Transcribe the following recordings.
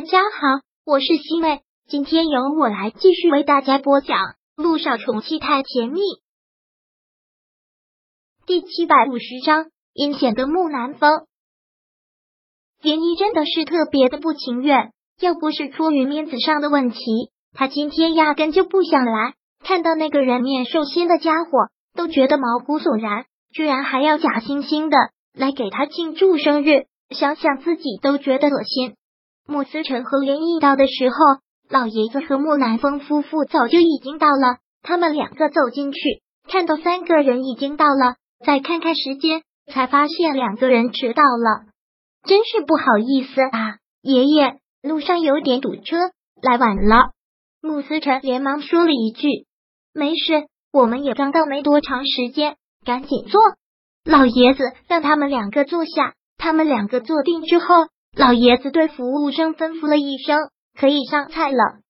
大家好，我是西妹，今天由我来继续为大家播讲《路上宠妻太甜蜜》第七百五十章。阴险的木南风，连依真的是特别的不情愿，要不是出于面子上的问题，他今天压根就不想来。看到那个人面兽心的家伙，都觉得毛骨悚然，居然还要假惺惺的来给他庆祝生日，想想自己都觉得恶心。穆思成和连毅到的时候，老爷子和木南风夫妇早就已经到了。他们两个走进去，看到三个人已经到了，再看看时间，才发现两个人迟到了。真是不好意思啊，爷爷，路上有点堵车，来晚了。穆思成连忙说了一句：“没事，我们也刚到没多长时间，赶紧坐。”老爷子让他们两个坐下，他们两个坐定之后。老爷子对服务生吩咐了一声：“可以上菜了。”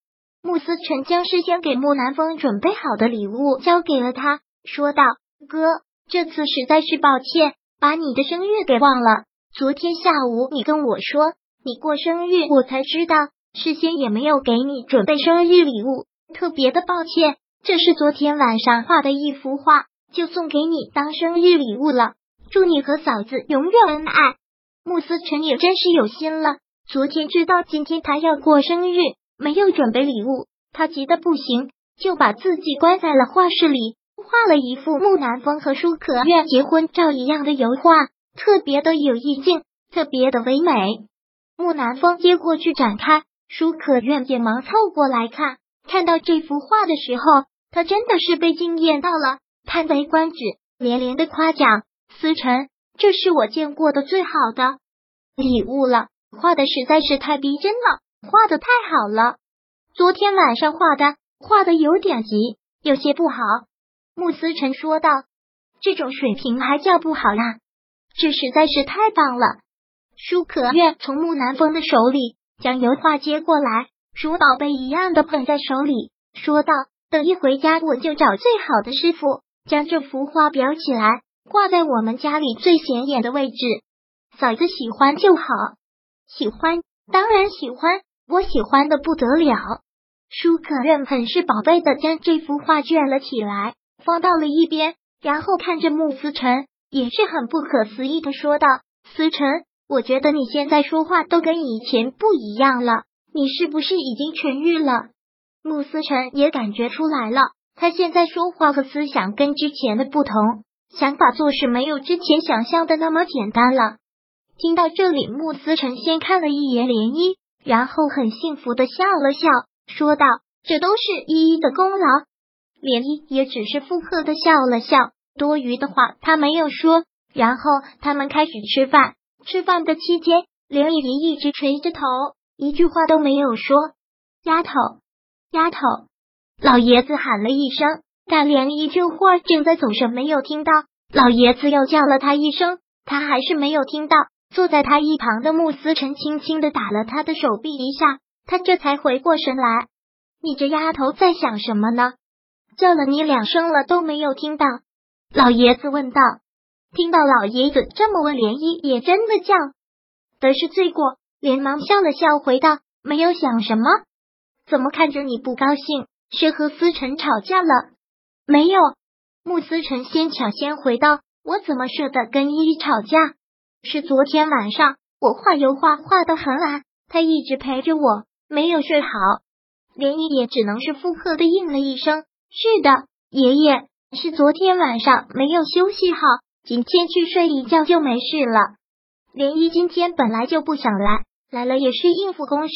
穆思成将事先给木南风准备好的礼物交给了他，说道：“哥，这次实在是抱歉，把你的生日给忘了。昨天下午你跟我说你过生日，我才知道，事先也没有给你准备生日礼物，特别的抱歉。这是昨天晚上画的一幅画，就送给你当生日礼物了。祝你和嫂子永远恩爱。”穆思成也真是有心了。昨天知道今天他要过生日，没有准备礼物，他急得不行，就把自己关在了画室里，画了一幅木南风和舒可愿结婚照一样的油画，特别的有意境，特别的唯美。木南风接过去展开，舒可愿也忙凑过来看。看到这幅画的时候，他真的是被惊艳到了，叹为观止，连连的夸奖思成。这是我见过的最好的礼物了，画的实在是太逼真了，画的太好了。昨天晚上画的，画的有点急，有些不好。穆思成说道：“这种水平还叫不好呀？这实在是太棒了。”舒可愿从木南风的手里将油画接过来，如宝贝一样的捧在手里，说道：“等一回家，我就找最好的师傅将这幅画裱起来。”挂在我们家里最显眼的位置，嫂子喜欢就好。喜欢，当然喜欢，我喜欢的不得了。舒可任很是宝贝的将这幅画卷了起来，放到了一边，然后看着穆思辰，也是很不可思议的说道：“思辰，我觉得你现在说话都跟以前不一样了，你是不是已经痊愈了？”穆思辰也感觉出来了，他现在说话和思想跟之前的不同。想法做事没有之前想象的那么简单了。听到这里，穆思成先看了一眼涟漪，然后很幸福的笑了笑，说道：“这都是依依的功劳。”涟漪也只是附和的笑了笑，多余的话他没有说。然后他们开始吃饭。吃饭的期间，涟漪一直垂着头，一句话都没有说。丫头，丫头，老爷子喊了一声。但连漪这会儿正在走神，没有听到老爷子又叫了他一声，他还是没有听到。坐在他一旁的穆思辰轻轻的打了他的手臂一下，他这才回过神来。你这丫头在想什么呢？叫了你两声了都没有听到。老爷子问道。听到老爷子这么问，涟漪也真的叫得是罪过，连忙笑了笑，回道：“没有想什么，怎么看着你不高兴？是和思辰吵架了？”没有，穆思成先抢先回道：“我怎么舍得跟依依吵架？是昨天晚上我画油画画的很晚，他一直陪着我，没有睡好。”连依也只能是附和的应了一声：“是的，爷爷是昨天晚上没有休息好，今天去睡一觉就没事了。”连依今天本来就不想来，来了也是应付公事，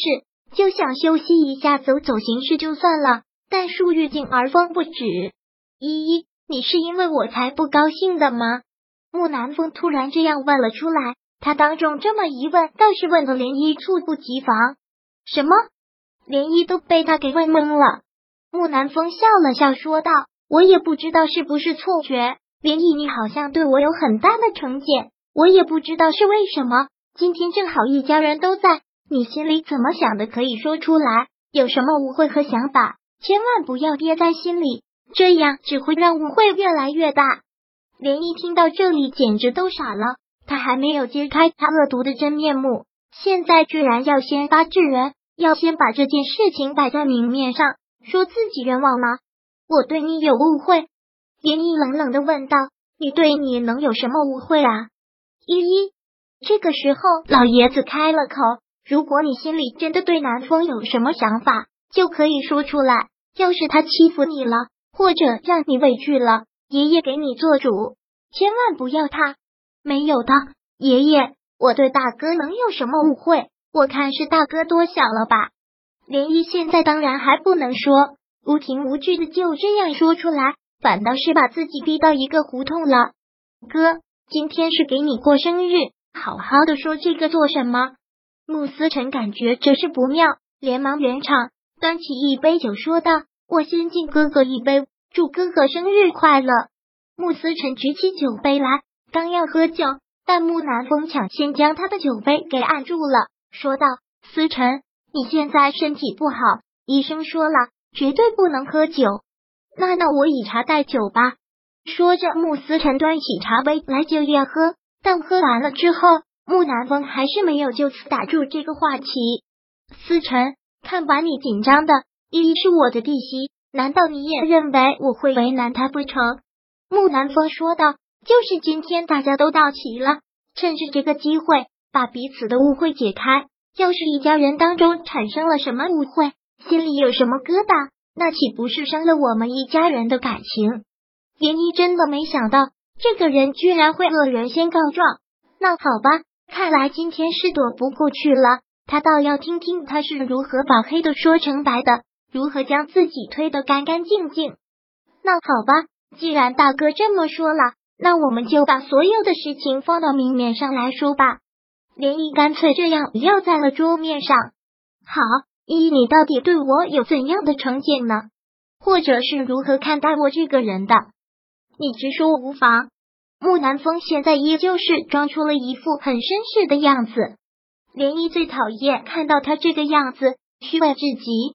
就想休息一下，走走形式就算了。但树欲静而风不止。依依，你是因为我才不高兴的吗？木南风突然这样问了出来，他当众这么一问，倒是问的涟漪猝不及防。什么？涟漪都被他给问懵了。木南风笑了笑，说道：“我也不知道是不是错觉，涟漪，你好像对我有很大的成见，我也不知道是为什么。今天正好一家人都在，你心里怎么想的可以说出来，有什么误会和想法，千万不要憋在心里。”这样只会让误会越来越大。连一听到这里，简直都傻了。他还没有揭开他恶毒的真面目，现在居然要先发制人，要先把这件事情摆在明面上，说自己冤枉吗？我对你有误会？连依冷冷的问道。你对你能有什么误会啊？依依，这个时候老爷子开了口，如果你心里真的对南风有什么想法，就可以说出来。要是他欺负你了，或者让你委屈了，爷爷给你做主，千万不要他。没有的，爷爷，我对大哥能有什么误会？我看是大哥多想了吧。涟漪现在当然还不能说，无凭无据的就这样说出来。反倒是把自己逼到一个胡同了。哥，今天是给你过生日，好好的说这个做什么？穆思辰感觉这事不妙，连忙圆场，端起一杯酒说道：“我先敬哥哥一杯，祝哥哥生日快乐。”穆思辰举起酒杯来，刚要喝酒，但木南风抢先将他的酒杯给按住了，说道：“思辰，你现在身体不好，医生说了，绝对不能喝酒。”那那我以茶代酒吧。说着，穆思辰端起茶杯来就要喝，但喝完了之后，穆南风还是没有就此打住这个话题。思辰，看把你紧张的，依依是我的弟媳，难道你也认为我会为难她不成？木南风说道。就是今天大家都到齐了，趁着这个机会把彼此的误会解开。要是一家人当中产生了什么误会，心里有什么疙瘩。那岂不是伤了我们一家人的感情？连依真的没想到，这个人居然会恶人先告状。那好吧，看来今天是躲不过去了。他倒要听听他是如何把黑的说成白的，如何将自己推得干干净净。那好吧，既然大哥这么说了，那我们就把所有的事情放到明面上来说吧。连依干脆这样撂在了桌面上。好。依依，你到底对我有怎样的成见呢？或者是如何看待我这个人的？你直说无妨。木南风现在依旧是装出了一副很绅士的样子，涟漪最讨厌看到他这个样子，虚伪至极。